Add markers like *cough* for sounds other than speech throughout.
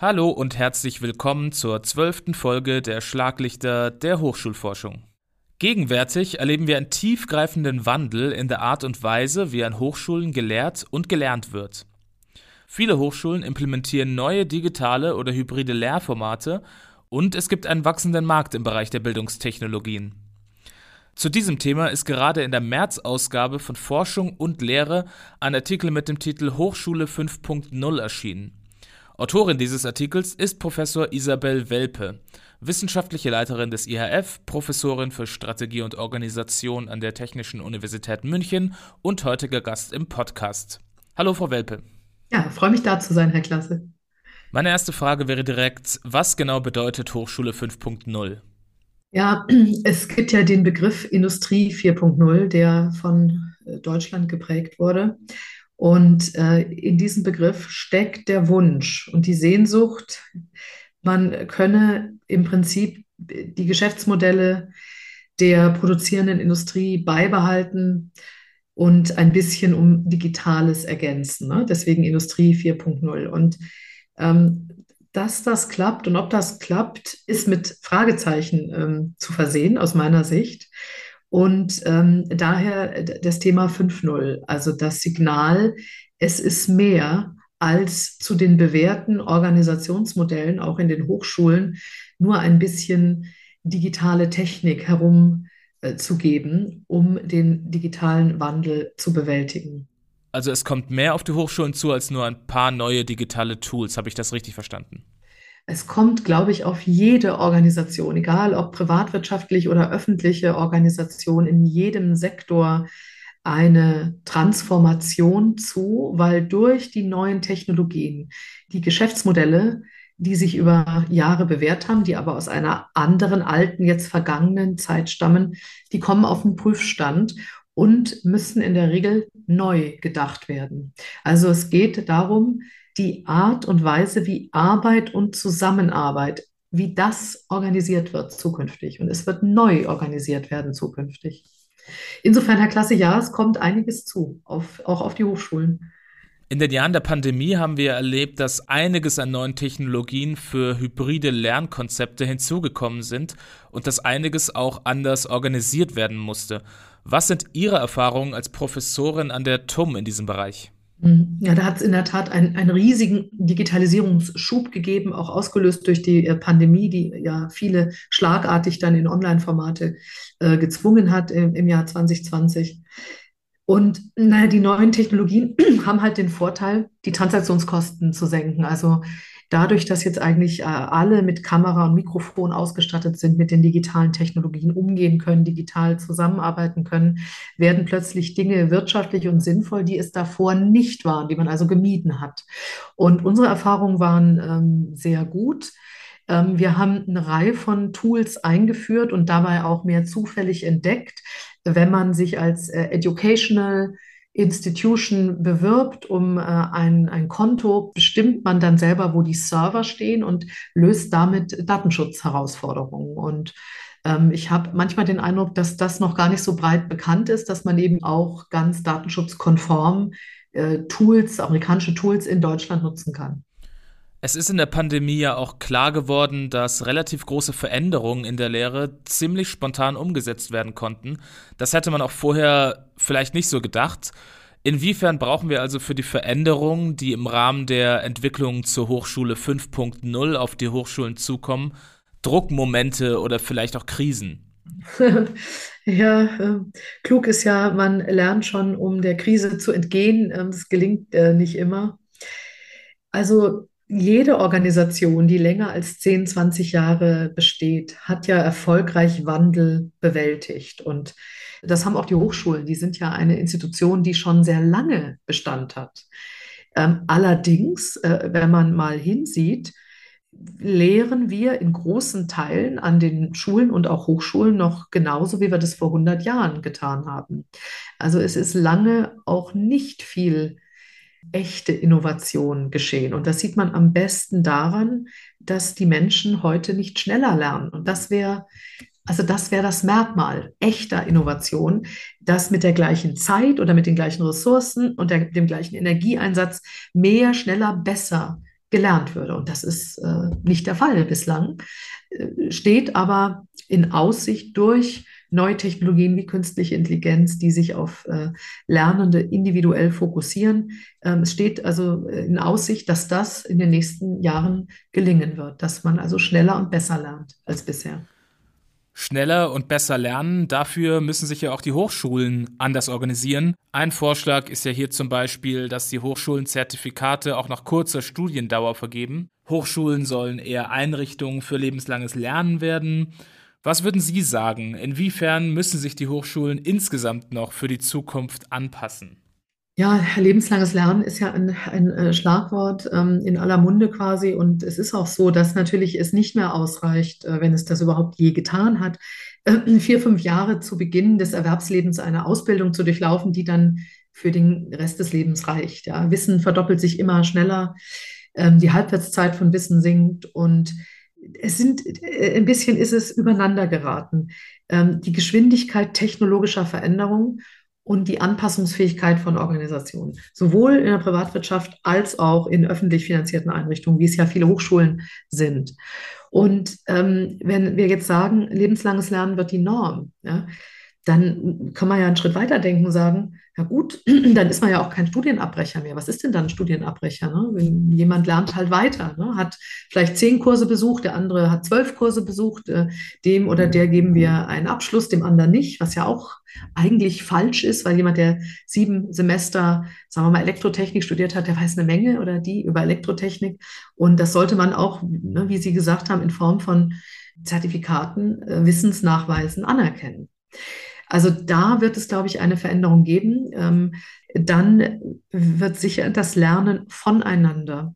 Hallo und herzlich willkommen zur zwölften Folge der Schlaglichter der Hochschulforschung. Gegenwärtig erleben wir einen tiefgreifenden Wandel in der Art und Weise, wie an Hochschulen gelehrt und gelernt wird. Viele Hochschulen implementieren neue digitale oder hybride Lehrformate und es gibt einen wachsenden Markt im Bereich der Bildungstechnologien. Zu diesem Thema ist gerade in der März-Ausgabe von Forschung und Lehre ein Artikel mit dem Titel Hochschule 5.0 erschienen. Autorin dieses Artikels ist Professor Isabel Welpe, wissenschaftliche Leiterin des IHF, Professorin für Strategie und Organisation an der Technischen Universität München und heutiger Gast im Podcast. Hallo, Frau Welpe. Ja, freue mich da zu sein, Herr Klasse. Meine erste Frage wäre direkt, was genau bedeutet Hochschule 5.0? Ja, *clears throat* es gibt ja den Begriff Industrie 4.0, der von äh, Deutschland geprägt wurde. Und äh, in diesem Begriff steckt der Wunsch und die Sehnsucht, man könne im Prinzip die Geschäftsmodelle der produzierenden Industrie beibehalten und ein bisschen um Digitales ergänzen. Ne? Deswegen Industrie 4.0. Und ähm, dass das klappt und ob das klappt, ist mit Fragezeichen ähm, zu versehen aus meiner Sicht. Und ähm, daher das Thema 5.0, also das Signal, es ist mehr als zu den bewährten Organisationsmodellen, auch in den Hochschulen, nur ein bisschen digitale Technik herumzugeben, äh, um den digitalen Wandel zu bewältigen. Also es kommt mehr auf die Hochschulen zu als nur ein paar neue digitale Tools. Habe ich das richtig verstanden? Es kommt, glaube ich, auf jede Organisation, egal ob privatwirtschaftlich oder öffentliche Organisation, in jedem Sektor eine Transformation zu, weil durch die neuen Technologien die Geschäftsmodelle, die sich über Jahre bewährt haben, die aber aus einer anderen, alten, jetzt vergangenen Zeit stammen, die kommen auf den Prüfstand und müssen in der Regel neu gedacht werden. Also es geht darum, die Art und Weise, wie Arbeit und Zusammenarbeit, wie das organisiert wird zukünftig. Und es wird neu organisiert werden zukünftig. Insofern, Herr Klasse, ja, es kommt einiges zu, auf, auch auf die Hochschulen. In den Jahren der Pandemie haben wir erlebt, dass einiges an neuen Technologien für hybride Lernkonzepte hinzugekommen sind und dass einiges auch anders organisiert werden musste. Was sind Ihre Erfahrungen als Professorin an der TUM in diesem Bereich? Mhm. Ja, da hat es in der Tat einen, einen riesigen Digitalisierungsschub gegeben, auch ausgelöst durch die äh, Pandemie, die ja viele schlagartig dann in Online-Formate äh, gezwungen hat im, im Jahr 2020. Und naja, die neuen Technologien *clears throat* haben halt den Vorteil, die Transaktionskosten zu senken. Also dadurch, dass jetzt eigentlich äh, alle mit Kamera und Mikrofon ausgestattet sind, mit den digitalen Technologien umgehen können, digital zusammenarbeiten können, werden plötzlich Dinge wirtschaftlich und sinnvoll, die es davor nicht waren, die man also gemieden hat. Und unsere Erfahrungen waren ähm, sehr gut. Ähm, wir haben eine Reihe von Tools eingeführt und dabei auch mehr zufällig entdeckt, wenn man sich als äh, Educational Institution bewirbt um äh, ein, ein Konto, bestimmt man dann selber, wo die Server stehen und löst damit Datenschutzherausforderungen. Und ähm, ich habe manchmal den Eindruck, dass das noch gar nicht so breit bekannt ist, dass man eben auch ganz datenschutzkonform äh, Tools, amerikanische Tools in Deutschland nutzen kann. Es ist in der Pandemie ja auch klar geworden, dass relativ große Veränderungen in der Lehre ziemlich spontan umgesetzt werden konnten. Das hätte man auch vorher vielleicht nicht so gedacht. Inwiefern brauchen wir also für die Veränderungen, die im Rahmen der Entwicklung zur Hochschule 5.0 auf die Hochschulen zukommen, Druckmomente oder vielleicht auch Krisen? *laughs* ja, äh, klug ist ja, man lernt schon, um der Krise zu entgehen. Ähm, das gelingt äh, nicht immer. Also jede Organisation, die länger als 10, 20 Jahre besteht, hat ja erfolgreich Wandel bewältigt. Und das haben auch die Hochschulen. Die sind ja eine Institution, die schon sehr lange Bestand hat. Ähm, allerdings, äh, wenn man mal hinsieht, lehren wir in großen Teilen an den Schulen und auch Hochschulen noch genauso, wie wir das vor 100 Jahren getan haben. Also es ist lange auch nicht viel echte Innovation geschehen. Und das sieht man am besten daran, dass die Menschen heute nicht schneller lernen. Und das wäre, also das wäre das Merkmal echter Innovation, dass mit der gleichen Zeit oder mit den gleichen Ressourcen und der, dem gleichen Energieeinsatz mehr, schneller, besser gelernt würde. Und das ist äh, nicht der Fall bislang, äh, steht aber in Aussicht durch neue Technologien wie künstliche Intelligenz, die sich auf äh, Lernende individuell fokussieren. Ähm, es steht also äh, in Aussicht, dass das in den nächsten Jahren gelingen wird, dass man also schneller und besser lernt als bisher. Schneller und besser lernen, dafür müssen sich ja auch die Hochschulen anders organisieren. Ein Vorschlag ist ja hier zum Beispiel, dass die Hochschulen Zertifikate auch nach kurzer Studiendauer vergeben. Hochschulen sollen eher Einrichtungen für lebenslanges Lernen werden. Was würden Sie sagen? Inwiefern müssen sich die Hochschulen insgesamt noch für die Zukunft anpassen? Ja, lebenslanges Lernen ist ja ein, ein äh, Schlagwort ähm, in aller Munde quasi. Und es ist auch so, dass natürlich es nicht mehr ausreicht, äh, wenn es das überhaupt je getan hat, äh, vier, fünf Jahre zu Beginn des Erwerbslebens eine Ausbildung zu durchlaufen, die dann für den Rest des Lebens reicht. Ja. Wissen verdoppelt sich immer schneller, ähm, die Halbwertszeit von Wissen sinkt und es sind, äh, ein bisschen ist es übereinander geraten. Ähm, die Geschwindigkeit technologischer Veränderung und die Anpassungsfähigkeit von Organisationen, sowohl in der Privatwirtschaft als auch in öffentlich finanzierten Einrichtungen, wie es ja viele Hochschulen sind. Und ähm, wenn wir jetzt sagen, lebenslanges Lernen wird die Norm, ja, dann kann man ja einen Schritt weiter denken und sagen, ja gut, *clears throat* dann ist man ja auch kein Studienabbrecher mehr. Was ist denn dann ein Studienabbrecher? Ne? Wenn jemand lernt halt weiter, ne? hat vielleicht zehn Kurse besucht, der andere hat zwölf Kurse besucht, äh, dem oder der geben wir einen Abschluss, dem anderen nicht, was ja auch eigentlich falsch ist, weil jemand, der sieben Semester, sagen wir mal, Elektrotechnik studiert hat, der weiß eine Menge oder die über Elektrotechnik. Und das sollte man auch, ne, wie Sie gesagt haben, in Form von Zertifikaten, äh, Wissensnachweisen anerkennen. Also da wird es, glaube ich, eine Veränderung geben. Ähm, dann wird sicher das Lernen voneinander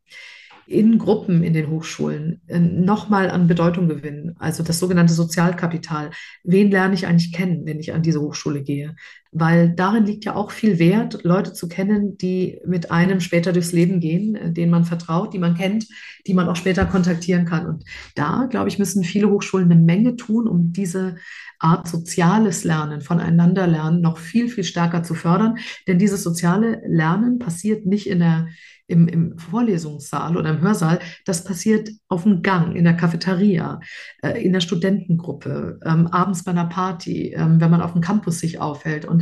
in Gruppen in den Hochschulen äh, nochmal an Bedeutung gewinnen. Also das sogenannte Sozialkapital. Wen lerne ich eigentlich kennen, wenn ich an diese Hochschule gehe? Weil darin liegt ja auch viel Wert, Leute zu kennen, die mit einem später durchs Leben gehen, äh, denen man vertraut, die man kennt, die man auch später kontaktieren kann. Und da, glaube ich, müssen viele Hochschulen eine Menge tun, um diese Art soziales Lernen, voneinander lernen, noch viel, viel stärker zu fördern. Denn dieses soziale Lernen passiert nicht in der im, im Vorlesungssaal oder im Hörsaal, das passiert auf dem Gang, in der Cafeteria, äh, in der Studentengruppe, ähm, abends bei einer Party, ähm, wenn man auf dem Campus sich aufhält. Und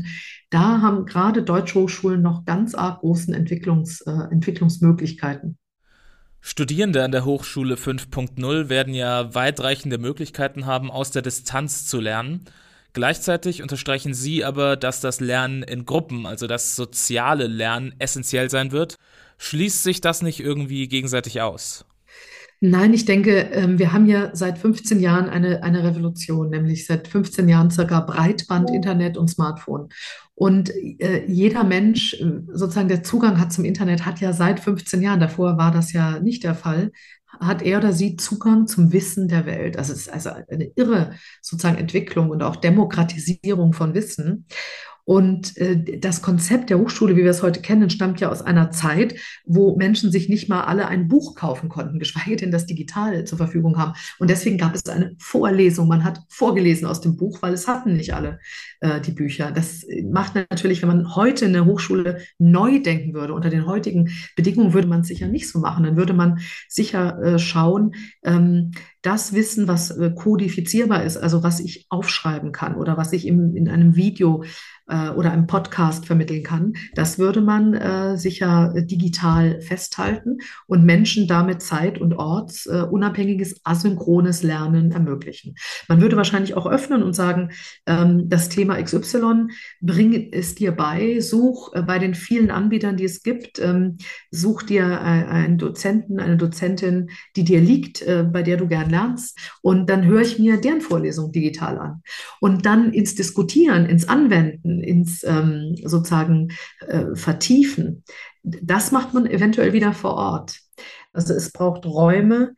da haben gerade deutsche Hochschulen noch ganz arg großen Entwicklungs, äh, Entwicklungsmöglichkeiten. Studierende an der Hochschule 5.0 werden ja weitreichende Möglichkeiten haben, aus der Distanz zu lernen. Gleichzeitig unterstreichen Sie aber, dass das Lernen in Gruppen, also das soziale Lernen, essentiell sein wird. Schließt sich das nicht irgendwie gegenseitig aus? Nein, ich denke, ähm, wir haben ja seit 15 Jahren eine, eine Revolution, nämlich seit 15 Jahren circa Breitband, Internet und Smartphone. Und äh, jeder Mensch, äh, sozusagen der Zugang hat zum Internet, hat ja seit 15 Jahren, davor war das ja nicht der Fall, hat er oder sie Zugang zum Wissen der Welt. Also es ist also eine irre sozusagen Entwicklung und auch Demokratisierung von Wissen. Und äh, das Konzept der Hochschule, wie wir es heute kennen, stammt ja aus einer Zeit, wo Menschen sich nicht mal alle ein Buch kaufen konnten, geschweige denn das digital zur Verfügung haben. Und deswegen gab es eine Vorlesung. Man hat vorgelesen aus dem Buch, weil es hatten nicht alle äh, die Bücher. Das macht natürlich, wenn man heute eine Hochschule neu denken würde, unter den heutigen Bedingungen würde man es sicher nicht so machen. Dann würde man sicher äh, schauen, ähm, das Wissen, was äh, kodifizierbar ist, also was ich aufschreiben kann oder was ich im, in einem Video äh, oder einem Podcast vermitteln kann, das würde man äh, sicher digital festhalten und Menschen damit zeit- und ortsunabhängiges äh, asynchrones Lernen ermöglichen. Man würde wahrscheinlich auch öffnen und sagen, ähm, das Thema XY, bring es dir bei, such äh, bei den vielen Anbietern, die es gibt, ähm, such dir äh, einen Dozenten, eine Dozentin, die dir liegt, bei der du gerne lernst. Und dann höre ich mir deren Vorlesung digital an. Und dann ins Diskutieren, ins Anwenden, ins ähm, sozusagen äh, Vertiefen, das macht man eventuell wieder vor Ort. Also es braucht Räume,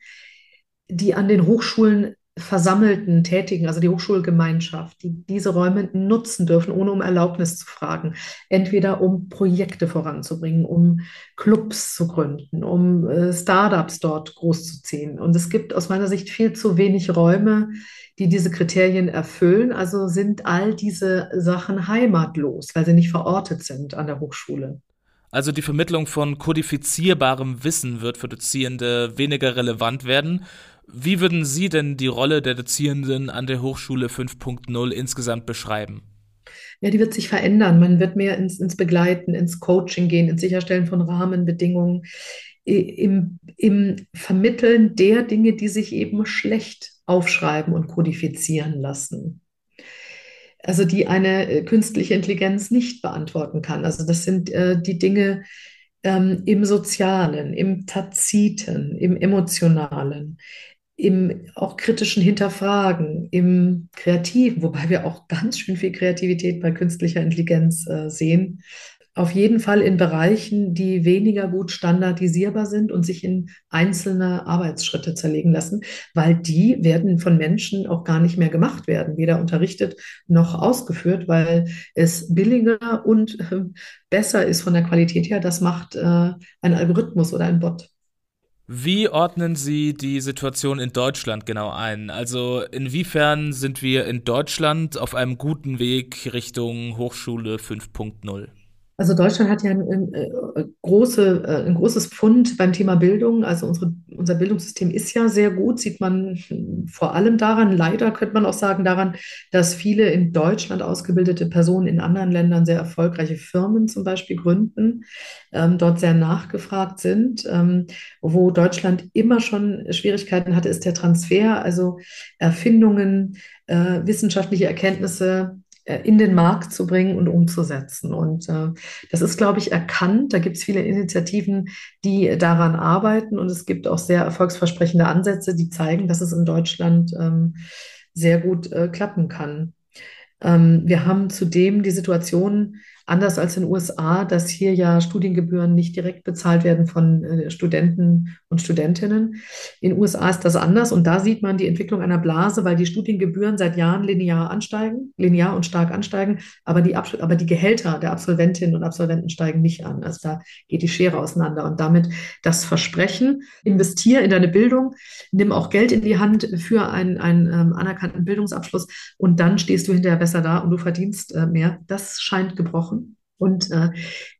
die an den Hochschulen versammelten Tätigen, also die Hochschulgemeinschaft, die diese Räume nutzen dürfen, ohne um Erlaubnis zu fragen. Entweder um Projekte voranzubringen, um Clubs zu gründen, um äh, Startups dort großzuziehen. Und es gibt aus meiner Sicht viel zu wenig Räume, die diese Kriterien erfüllen. Also sind all diese Sachen heimatlos, weil sie nicht verortet sind an der Hochschule. Also die Vermittlung von kodifizierbarem Wissen wird für Dozierende weniger relevant werden. Wie würden Sie denn die Rolle der Dozierenden an der Hochschule 5.0 insgesamt beschreiben? Ja, die wird sich verändern. Man wird mehr ins, ins Begleiten, ins Coaching gehen, ins Sicherstellen von Rahmenbedingungen, im, im Vermitteln der Dinge, die sich eben schlecht aufschreiben und kodifizieren lassen. Also die eine äh, künstliche Intelligenz nicht beantworten kann. Also das sind äh, die Dinge ähm, im Sozialen, im Taziten, im Emotionalen, im auch kritischen Hinterfragen, im Kreativen, wobei wir auch *laughs* ganz schön viel Kreativität bei künstlicher Intelligenz äh, sehen. Auf jeden Fall in Bereichen, die weniger gut standardisierbar sind und sich in einzelne Arbeitsschritte zerlegen lassen, weil die werden von Menschen auch gar nicht mehr gemacht werden, weder unterrichtet noch ausgeführt, weil es billiger und äh, besser ist von der Qualität her. Das macht äh, ein Algorithmus oder ein Bot. Wie ordnen Sie die Situation in Deutschland genau ein? Also inwiefern sind wir in Deutschland auf einem guten Weg Richtung Hochschule 5.0? Also Deutschland hat ja ein, äh, große, äh, ein großes Pfund beim Thema Bildung. Also unsere, unser Bildungssystem ist ja sehr gut, sieht man vor allem daran, leider könnte man auch sagen daran, dass viele in Deutschland ausgebildete Personen in anderen Ländern sehr erfolgreiche Firmen zum Beispiel gründen, ähm, dort sehr nachgefragt sind. Ähm, wo Deutschland immer schon Schwierigkeiten hatte, ist der Transfer, also Erfindungen, äh, wissenschaftliche Erkenntnisse in den Markt zu bringen und umzusetzen. Und äh, das ist, glaube ich, erkannt. Da gibt es viele Initiativen, die daran arbeiten. Und es gibt auch sehr erfolgsversprechende Ansätze, die zeigen, dass es in Deutschland ähm, sehr gut äh, klappen kann. Ähm, wir haben zudem die Situation, anders als in den USA, dass hier ja Studiengebühren nicht direkt bezahlt werden von äh, Studenten und Studentinnen. In den USA ist das anders und da sieht man die Entwicklung einer Blase, weil die Studiengebühren seit Jahren linear ansteigen, linear und stark ansteigen, aber die, aber die Gehälter der Absolventinnen und Absolventen steigen nicht an. Also da geht die Schere auseinander und damit das Versprechen, investiere in deine Bildung, nimm auch Geld in die Hand für einen, einen ähm, anerkannten Bildungsabschluss und dann stehst du hinterher besser da und du verdienst äh, mehr. Das scheint gebrochen. Und äh,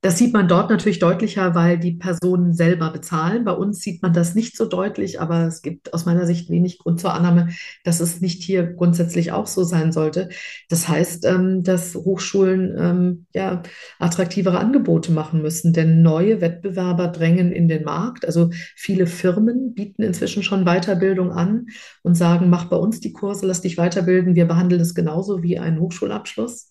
das sieht man dort natürlich deutlicher, weil die Personen selber bezahlen. Bei uns sieht man das nicht so deutlich, aber es gibt aus meiner Sicht wenig Grund zur Annahme, dass es nicht hier grundsätzlich auch so sein sollte. Das heißt, ähm, dass Hochschulen ähm, ja attraktivere Angebote machen müssen, denn neue Wettbewerber drängen in den Markt. Also viele Firmen bieten inzwischen schon Weiterbildung an und sagen, mach bei uns die Kurse, lass dich weiterbilden. Wir behandeln es genauso wie einen Hochschulabschluss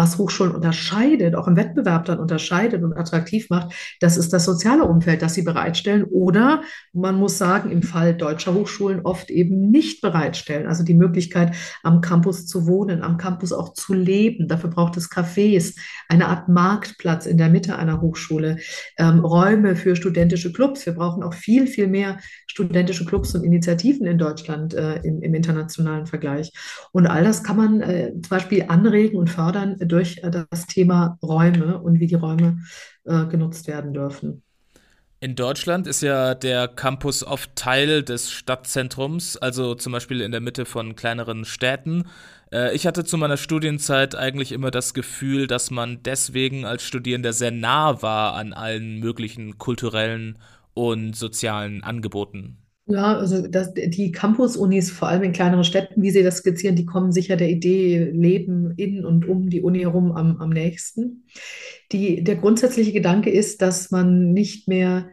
was Hochschulen unterscheidet, auch im Wettbewerb dann unterscheidet und attraktiv macht, das ist das soziale Umfeld, das sie bereitstellen oder man muss sagen, im Fall deutscher Hochschulen oft eben nicht bereitstellen. Also die Möglichkeit, am Campus zu wohnen, am Campus auch zu leben. Dafür braucht es Cafés, eine Art Marktplatz in der Mitte einer Hochschule, ähm, Räume für studentische Clubs. Wir brauchen auch viel, viel mehr studentische Clubs und Initiativen in Deutschland äh, im, im, internationalen Vergleich. Und all das kann man äh, zum Beispiel anregen und fördern durch äh, das Thema Räume und wie die Räume äh, genutzt werden dürfen. In Deutschland ist ja der Campus oft Teil des Stadtzentrums, also zum Beispiel in der Mitte von kleineren Städten. Äh, ich hatte zu meiner Studienzeit eigentlich immer das Gefühl, dass man deswegen als Studierender sehr nah war an allen möglichen kulturellen und sozialen Angeboten. Ja, also das, die Campus-Unis, vor allem in kleineren Städten, wie Sie das skizzieren, die kommen sicher der Idee Leben in und um die Uni herum am, am nächsten. Die, der grundsätzliche Gedanke ist, dass man nicht mehr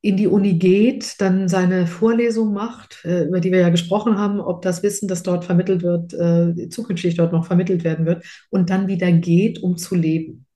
in die Uni geht, dann seine Vorlesung macht, äh, über die wir ja gesprochen haben, ob das Wissen, das dort vermittelt wird, äh, zukünftig dort noch vermittelt werden wird, und dann wieder geht, um zu leben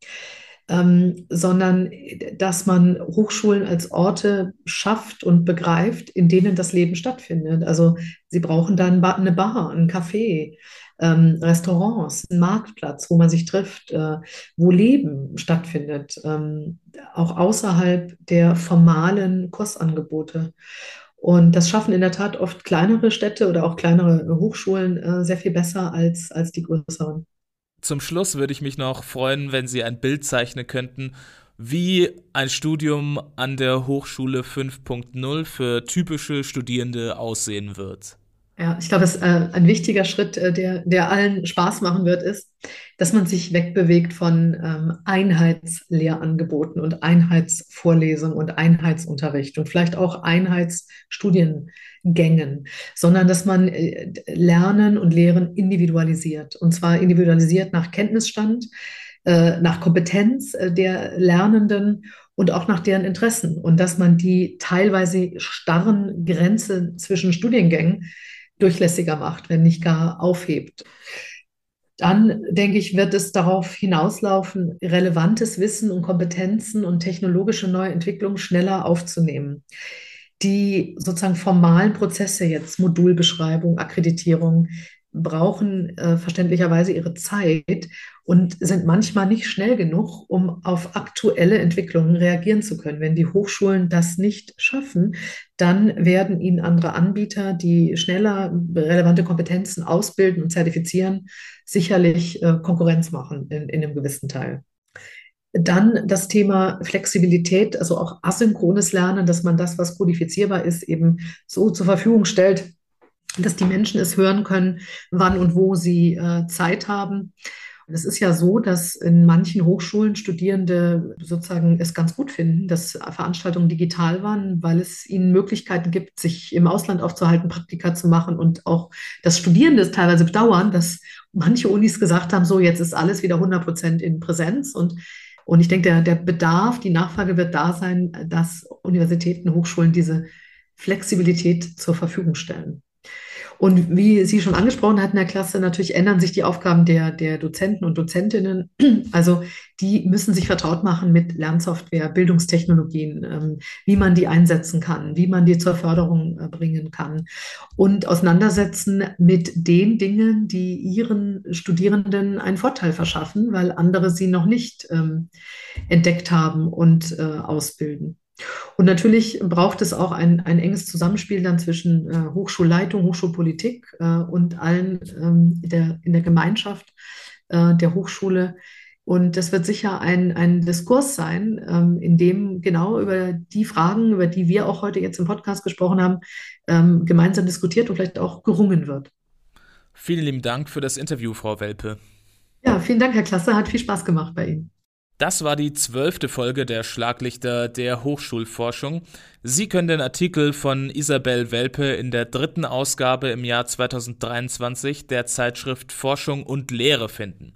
ähm, sondern dass man Hochschulen als Orte schafft und begreift, in denen das Leben stattfindet. Also sie brauchen dann eine Bar, ein Café, ähm, Restaurants, einen Marktplatz, wo man sich trifft, äh, wo Leben stattfindet, ähm, auch außerhalb der formalen Kursangebote. Und das schaffen in der Tat oft kleinere Städte oder auch kleinere Hochschulen äh, sehr viel besser als, als die größeren. Zum Schluss würde ich mich noch freuen, wenn Sie ein Bild zeichnen könnten, wie ein Studium an der Hochschule 5.0 für typische Studierende aussehen wird. Ja, ich glaube, es, äh, ein wichtiger Schritt, äh, der, der allen Spaß machen wird, ist, dass man sich wegbewegt von ähm, Einheitslehrangeboten und Einheitsvorlesungen und Einheitsunterricht und vielleicht auch Einheitsstudiengängen, sondern dass man äh, Lernen und Lehren individualisiert. Und zwar individualisiert nach Kenntnisstand, äh, nach Kompetenz äh, der Lernenden und auch nach deren Interessen. Und dass man die teilweise starren Grenzen zwischen Studiengängen durchlässiger macht, wenn nicht gar aufhebt. Dann, denke ich, wird es darauf hinauslaufen, relevantes Wissen und Kompetenzen und technologische Neuentwicklungen schneller aufzunehmen. Die sozusagen formalen Prozesse jetzt, Modulbeschreibung, Akkreditierung, brauchen äh, verständlicherweise ihre Zeit und sind manchmal nicht schnell genug, um auf aktuelle Entwicklungen reagieren zu können. Wenn die Hochschulen das nicht schaffen, dann werden ihnen andere Anbieter, die schneller relevante Kompetenzen ausbilden und zertifizieren, sicherlich äh, Konkurrenz machen in, in einem gewissen Teil. Dann das Thema Flexibilität, also auch asynchrones Lernen, dass man das, was kodifizierbar ist, eben so zur Verfügung stellt, dass die Menschen es hören können, wann und wo sie äh, Zeit haben. Es ist ja so, dass in manchen Hochschulen Studierende sozusagen es ganz gut finden, dass Veranstaltungen digital waren, weil es ihnen Möglichkeiten gibt, sich im Ausland aufzuhalten, Praktika zu machen und auch, dass Studierende es teilweise bedauern, dass manche Unis gesagt haben, so jetzt ist alles wieder 100 Prozent in Präsenz und und ich denke, der, der Bedarf, die Nachfrage wird da sein, dass Universitäten, Hochschulen diese Flexibilität zur Verfügung stellen. Und wie Sie schon angesprochen hatten, Herr Klasse, natürlich ändern sich die Aufgaben der, der Dozenten und Dozentinnen. Also die müssen sich vertraut machen mit Lernsoftware, Bildungstechnologien, ähm, wie man die einsetzen kann, wie man die zur Förderung äh, bringen kann und auseinandersetzen mit den Dingen, die ihren Studierenden einen Vorteil verschaffen, weil andere sie noch nicht ähm, entdeckt haben und äh, ausbilden. Und natürlich braucht es auch ein, ein enges Zusammenspiel dann zwischen äh, Hochschulleitung, Hochschulpolitik äh, und allen ähm, der, in der Gemeinschaft äh, der Hochschule. Und das wird sicher ein, ein Diskurs sein, ähm, in dem genau über die Fragen, über die wir auch heute jetzt im Podcast gesprochen haben, ähm, gemeinsam diskutiert und vielleicht auch gerungen wird. Vielen lieben Dank für das Interview, Frau Welpe. Ja, vielen Dank, Herr Klasse. Hat viel Spaß gemacht bei Ihnen. Das war die zwölfte Folge der Schlaglichter der Hochschulforschung. Sie können den Artikel von Isabel Welpe in der dritten Ausgabe im Jahr 2023 der Zeitschrift Forschung und Lehre finden.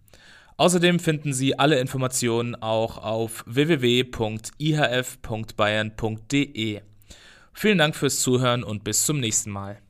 Außerdem finden Sie alle Informationen auch auf www.ihf.bayern.de. Vielen Dank fürs Zuhören und bis zum nächsten Mal.